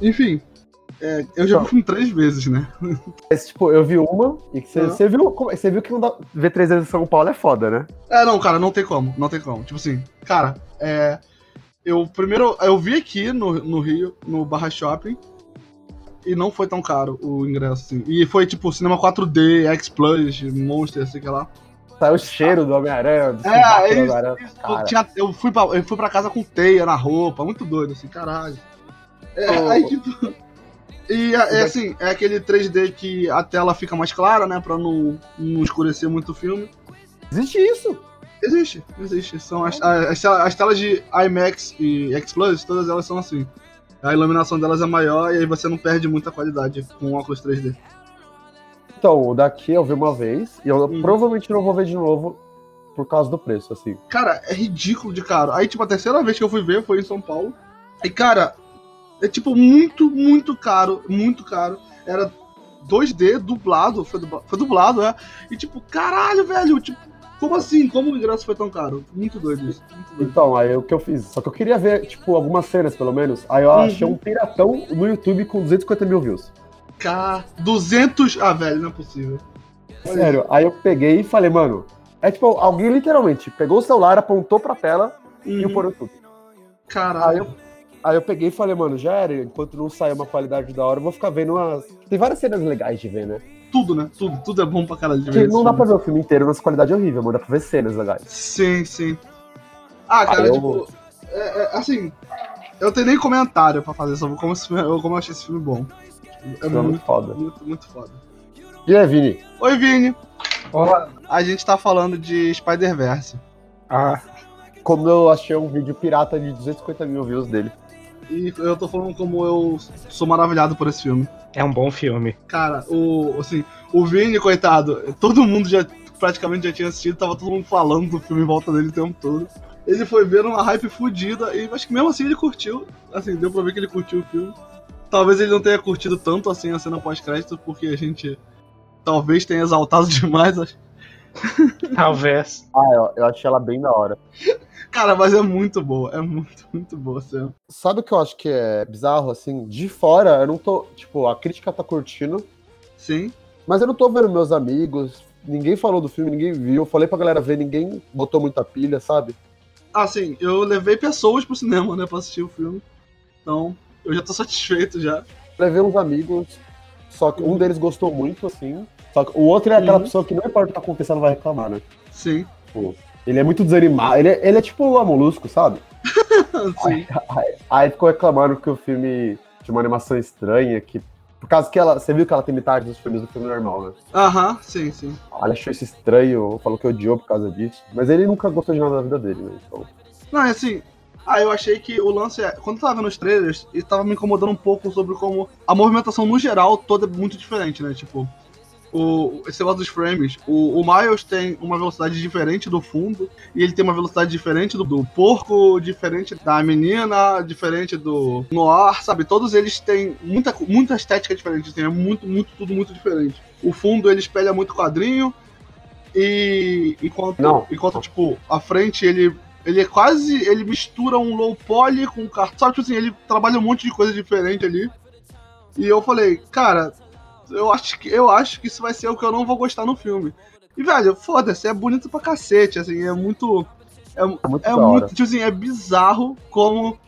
enfim. É, eu já vi filme três vezes, né? Mas, tipo, eu vi uma e você Uhum. você viu, você viu que não dá, ver três vezes em São Paulo é foda, né? É, não, cara, não tem como, não tem como. Tipo assim, cara, é. Eu primeiro. Eu vi aqui no, no Rio, no Barra Shopping. E não foi tão caro o ingresso, assim. E foi tipo cinema 4D, X Plus, Monster, sei que lá. Saiu o cheiro do Homem-Aranha, do É, é do isso, isso. Cara. Eu, tinha, eu, fui pra, eu fui pra casa com teia na roupa, muito doido, assim, caralho. É, Ô, aí tipo. E é, é assim, é aquele 3D que a tela fica mais clara, né? Pra não, não escurecer muito o filme. Existe isso. Existe, existe. São as, as, as telas de IMAX e X Plus, todas elas são assim. A iluminação delas é maior e aí você não perde muita qualidade com óculos 3D. Então, o daqui eu vi uma vez e eu Hum. provavelmente não vou ver de novo por causa do preço, assim. Cara, é ridículo de caro. Aí, tipo, a terceira vez que eu fui ver foi em São Paulo. E, cara, é tipo muito, muito caro. Muito caro. Era 2D dublado. Foi, dubla- foi dublado, é. E, tipo, caralho, velho. Tipo, como assim? Como o ingresso foi tão caro? Muito doido isso. Muito doido. Então, aí o que eu fiz? Só que eu queria ver, tipo, algumas cenas, pelo menos. Aí eu Uhum. achei um piratão no YouTube com 250 mil views. K 200. Ah, velho, não é possível. Olha Sério, aí eu peguei e falei, mano. É tipo, alguém literalmente pegou o celular, apontou pra tela isso. e o Uhum. pôr no YouTube. Aí Caralho. eu, aí eu peguei e falei, mano, já era, enquanto não sair uma qualidade da hora, eu vou ficar vendo umas. Tem várias cenas legais de ver, né? Tudo, né? Tudo. Tudo é bom pra caralho de ver. não dá filme. pra ver o filme inteiro nessa qualidade horrível, mano. Dá pra ver cenas legais. Sim, sim. Ah, cara, Aí eu tipo, vou- é- é, assim, eu tenho nem comentário pra fazer sobre como, esse filme- eu- como eu achei esse filme bom. É É muito muito, foda. muito, muito foda. E aí, Vini? Oi, Vini. Olá. A gente tá falando de Spider-Verse. Ah, Como eu achei um vídeo pirata de 250 mil views dele. E eu tô falando como eu sou maravilhado por esse filme. é um bom filme. Cara, o, assim, o Vini, coitado, todo mundo já praticamente já tinha assistido, tava todo mundo falando do filme em volta dele o tempo todo. Ele foi ver uma hype fodida e acho que mesmo assim ele curtiu. Assim, deu pra ver que ele curtiu o filme. Talvez ele não tenha curtido tanto assim a cena pós-crédito, porque a gente talvez tenha exaltado demais. Talvez. Ah, eu, eu achei ela bem da hora. Cara, mas é muito boa, é muito, muito boa cena. Sabe o que eu acho que é bizarro, assim? De fora, eu não tô. Tipo, a crítica tá curtindo, Sim. mas eu não tô vendo meus amigos. Ninguém falou do filme, ninguém viu. Eu falei pra galera ver, ninguém botou muita pilha, sabe? Assim, eu levei pessoas pro cinema, né, pra assistir o filme. Então, eu já tô satisfeito já. Levei uns amigos, só que um deles gostou muito, assim. Só que o outro é aquela Uhum. pessoa que não importa o que tá acontecendo, vai reclamar, né? Sim. Ele é muito desanimado. Ele é, ele é tipo o Molusco, sabe? Sim. Aí ficou reclamando que o filme tinha uma animação estranha, que. Por causa que ela. Você viu que ela tem metade dos filmes do filme normal, né? Aham, sim, sim. Ele achou isso estranho, falou que odiou por causa disso. Mas ele nunca gostou de nada da vida dele, né? Então. Não, é assim. Ah, eu achei que o lance é. Quando eu tava vendo os trailers, ele tava me incomodando um pouco sobre como a movimentação no geral toda é muito diferente, né? Tipo, o, esse negócio dos frames. O, o Miles tem uma velocidade diferente do fundo, e ele tem uma velocidade diferente do, do porco, diferente da menina, diferente do Noir, sabe? Todos eles têm muita, muita estética diferente, tem é muito, muito, tudo muito diferente. O fundo ele espelha muito quadrinho, e enquanto, Não. enquanto tipo, a frente ele ele é quase. Ele mistura um low poly com cartão. Sabe, tipo assim, ele trabalha um monte de coisa diferente ali. E eu falei, cara, eu acho que eu acho que isso vai ser o que eu não vou gostar no filme. E, velho, foda-se, é bonito pra cacete, assim, é muito. É muito É muito, tipo assim, é bizarro como.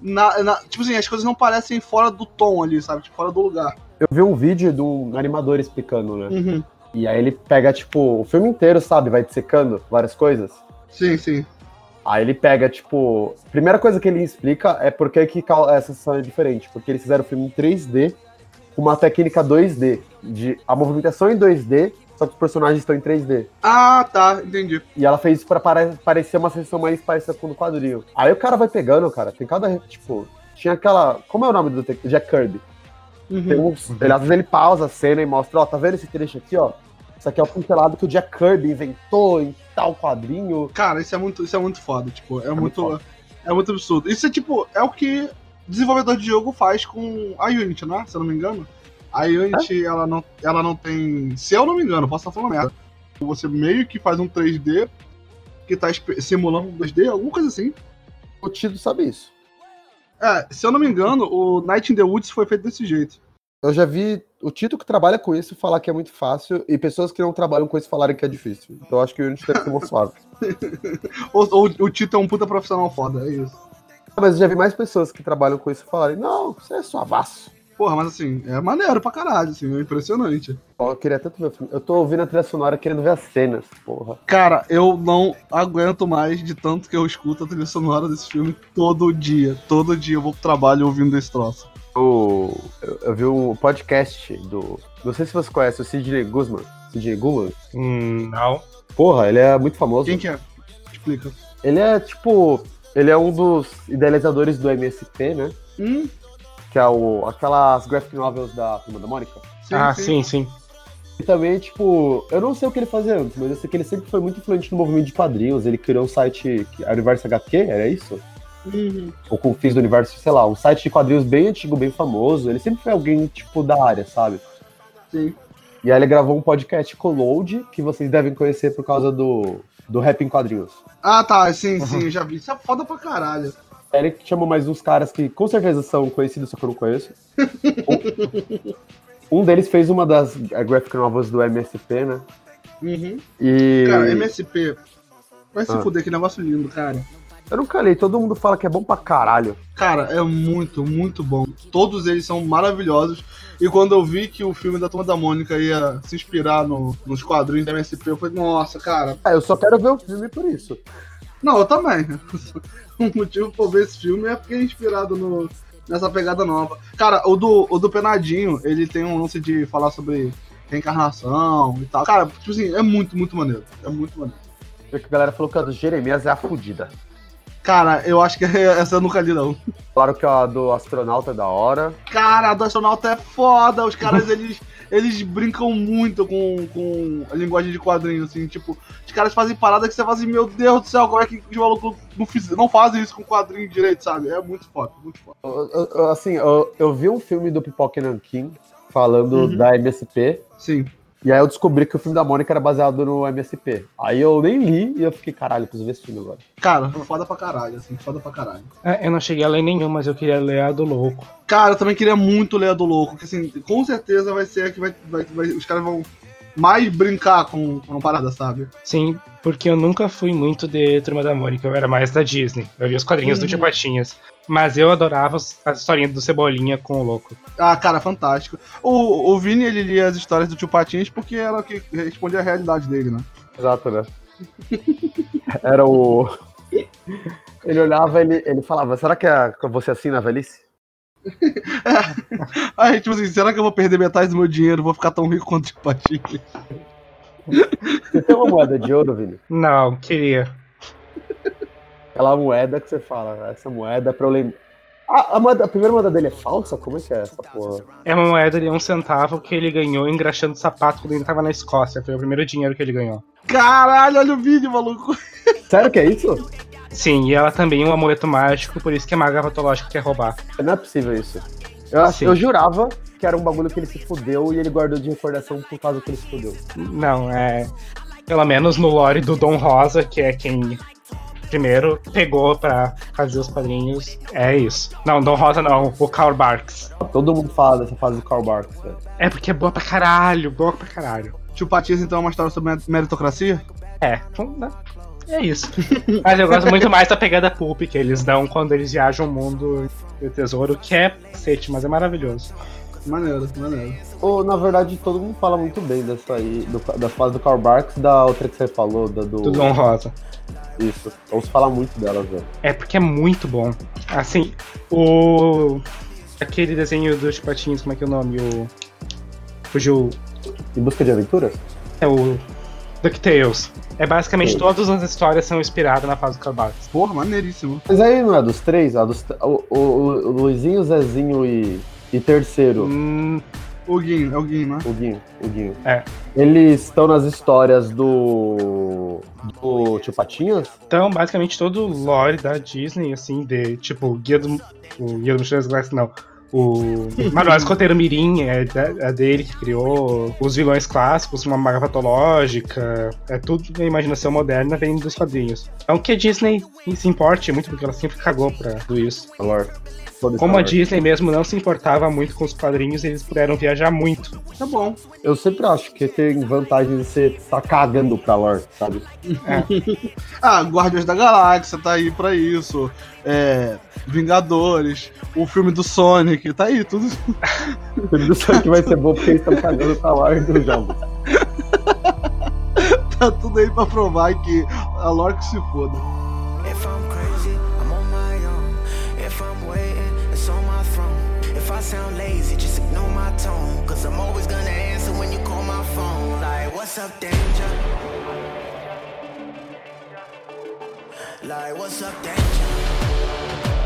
Na, na- tipo assim, as coisas não parecem fora do tom ali, sabe? Tipo, fora do lugar. Eu vi um vídeo de um animador explicando, né? Uhum. E aí ele pega, tipo, o filme inteiro, sabe? Vai dissecando várias coisas. Sim, sim. Aí ele pega, tipo. Primeira coisa que ele explica é por que, que essa sessão é diferente. Porque eles fizeram o filme em 3D com uma técnica 2D. De, a movimentação em 2D, só que os personagens estão em 3D. Ah, tá, entendi. E ela fez isso pra pare- parecer uma sessão mais parecida com o quadrinho. Aí o cara vai pegando, cara. Tem cada. Tipo. Tinha aquela. Como é o nome do detective? Jack Kirby. Uhum. Tem uns, ele, às vezes ele pausa a cena e mostra, ó, tá vendo esse trecho aqui, ó? Isso aqui é o pincelado que o Jack Kirby inventou em tal quadrinho. Cara, isso é muito, isso é muito foda, tipo, é, muito muito, é muito absurdo. Isso é tipo, é o que desenvolvedor de jogo faz com a Unity, né? Se eu não me engano. A Unity, ela, não, ela não tem. Se eu não me engano, posso estar falando merda. Você meio que faz um 3D que tá simulando um 2D, alguma coisa assim. O Tido sabe isso. É, se eu não me engano, o Night in the Woods foi feito desse jeito. Eu já vi o Tito que trabalha com isso falar que é muito fácil e pessoas que não trabalham com isso falarem que é difícil. Então eu acho que o Unity deve ser muito suave. Ou, ou o Tito é um puta profissional foda, é isso. Mas eu já vi mais pessoas que trabalham com isso falarem, não, você é suavaço. Porra, mas assim, é maneiro pra caralho, assim, é impressionante. Ó, Eu queria tanto ver o filme. Eu tô ouvindo a trilha sonora querendo ver as cenas, porra. Cara, eu não aguento mais de tanto que eu escuto a trilha sonora desse filme todo dia. Todo dia eu vou pro trabalho ouvindo esse troço. Eu, eu vi um podcast do. Não sei se você conhece o Sidney Guzman. Sidney Guzman? Hum, não. Porra, ele é muito famoso. Quem que é? Explica. Ele é tipo. Ele é um dos idealizadores do MSP, né? Hum, Que é o, aquelas graphic novels da Turma da Mônica. sim, ah, sim, sim. E também, tipo, eu não sei o que ele fazia antes, mas eu sei que ele sempre foi muito influente no movimento de quadrinhos. Ele criou um site, que- a Universo HQ, era isso? Uhum. Ou Confins do Universo, sei lá, um site de quadrinhos bem antigo, bem famoso. Ele sempre foi alguém, tipo, da área, sabe? Sim. E aí ele gravou um podcast com o Load, que vocês devem conhecer por causa do, do Rap em Quadrinhos. Ah, tá, sim, sim, eu já vi. Isso é foda pra caralho. Aí ele chamou mais uns caras que com certeza são conhecidos, só que eu não conheço. um, um deles fez uma das eh, graphic novels do MSP, né? Uhum. E Cara, MSP. Vai se Ah. fuder, que negócio lindo, cara. Eu nunca li, todo mundo fala que é bom pra caralho. Cara, é muito, muito bom. Todos eles são maravilhosos. E quando eu vi que o filme da Turma da Mônica ia se inspirar no- nos quadrinhos da MSP, eu falei, nossa, cara. Ah, eu só quero ver o filme por isso. Não, eu também. o motivo pra ver esse filme é porque é inspirado no, nessa pegada nova. Cara, o do, o do Penadinho, ele tem um lance de falar sobre reencarnação e tal. Cara, tipo assim, é muito, muito maneiro. É muito maneiro. Porque a galera falou que a do Jeremias é a fudida. Cara, eu acho que essa eu nunca li, não. Falaram que a do astronauta é da hora. Cara, a do astronauta é foda. Os caras, eles, eles brincam muito com, com a linguagem de quadrinho, assim. Tipo, os caras fazem parada que você fala assim, meu Deus do céu, como é que os malucos não, fiz- não fazem isso com quadrinho direito, sabe? É muito foda, muito foda. Eu- eu- assim, eu, eu vi um filme do Pipoca Nankin falando Uhum. da MSP. Sim. E aí eu descobri que o filme da Mônica era baseado no MSP. Aí eu nem li e eu fiquei, caralho, preciso ver esse filme agora. Cara, foda pra caralho, assim, foda pra caralho. É, eu não cheguei a ler nenhum, mas eu queria ler a do louco. Cara, eu também queria muito ler a do louco, que assim, com certeza vai ser a que vai, vai, vai- os caras vão mais brincar com, com uma parada, sabe? Sim, porque eu nunca fui muito de Turma da Mônica, eu era mais da Disney. Eu via os quadrinhos do Uhum. Tio Patinhas. Mas eu adorava as historinhas do Cebolinha com o louco. Ah, cara, fantástico. O, o Vini, ele lia as histórias do tio Patins porque era o que respondia à realidade dele, né? Exato, né? Era o. Ele olhava, ele, ele falava, será que é que eu vou ser assim na velhice? Aí, tipo assim, será que eu vou perder metade do meu dinheiro? Vou ficar tão rico quanto o tio Patins? Você tem uma moeda de ouro, Vini? Não, queria. Aquela moeda que você fala, essa moeda é pra eu lembrar. Ah, a, moeda, a primeira moeda dele é falsa? Como é que é essa porra? É uma moeda de um centavo que ele ganhou engraxando sapato quando ele tava na Escócia. Foi o primeiro dinheiro que ele ganhou. Caralho, olha o vídeo, maluco. Sério que é isso? Sim, e ela também é um amuleto mágico, por isso que a maga patológica quer roubar. Não é possível isso. Eu, eu jurava que era um bagulho que ele se fudeu e ele guardou de recordação por causa que ele se fudeu. Não, é. Pelo menos no lore do Dom Rosa, que é quem primeiro pegou pra fazer os quadrinhos. É isso. Não, Dom Rosa não, o Karl Barks. Todo mundo fala dessa fase do Karl Barks, velho. É porque é boa pra caralho, boa pra caralho. Tio Patins, então, é uma história sobre meritocracia? É, então, né, é isso. Mas eu gosto muito mais da pegada pulp que eles dão quando eles viajam o mundo do tesouro, que é cacete, mas é maravilhoso. Maneiro, maneiro. Ou, na verdade, todo mundo fala muito bem dessa aí, do, da fase do Karl Barks e da outra que você falou, da do. Do Dom Rosa. Isso. Vamos falar muito delas, velho. É porque é muito bom. Assim, o. Aquele desenho dos patinhos, como é que é o nome? O. Fugiu. Em busca de aventuras? É o. DuckTales. É basicamente Sim. todas as histórias são inspiradas na fase do Karl Barks. Porra, maneiríssimo. Mas aí não é dos três? A dos, o, o, o Luizinho, o Zezinho e, e terceiro, Hum, O Guinho, é o Guinho, né? o Guinho, o Guinho. É. Eles estão nas histórias do. do Tio Patinhas? então, basicamente todo o lore da Disney, assim, de tipo, Guia do. O Guia do Mochileiro das Galáxias, não. O Manuel Escoteiro Mirim é, é dele que criou. Os vilões clássicos, uma maga patológica. É tudo a imaginação moderna vem dos quadrinhos. Então que a Disney se importe muito, porque ela sempre cagou pra tudo isso. Como a Disney mesmo não se importava muito com os quadrinhos, eles puderam viajar muito. Tá bom. Eu sempre acho que tem vantagem de você estar tá cagando pra lore, sabe? É. ah, Guardiões da Galáxia tá aí pra isso. É, Vingadores, o filme do Sonic, tá aí, tudo. o filme do Sonic vai ser bom porque eles estão cagando pra lore do jogo. tá tudo aí pra provar que a lore que se foda. sound lazy, just ignore my tone. Cause I'm always gonna answer when you call my phone. Like, what's up, danger? Like, what's up, danger? Bye.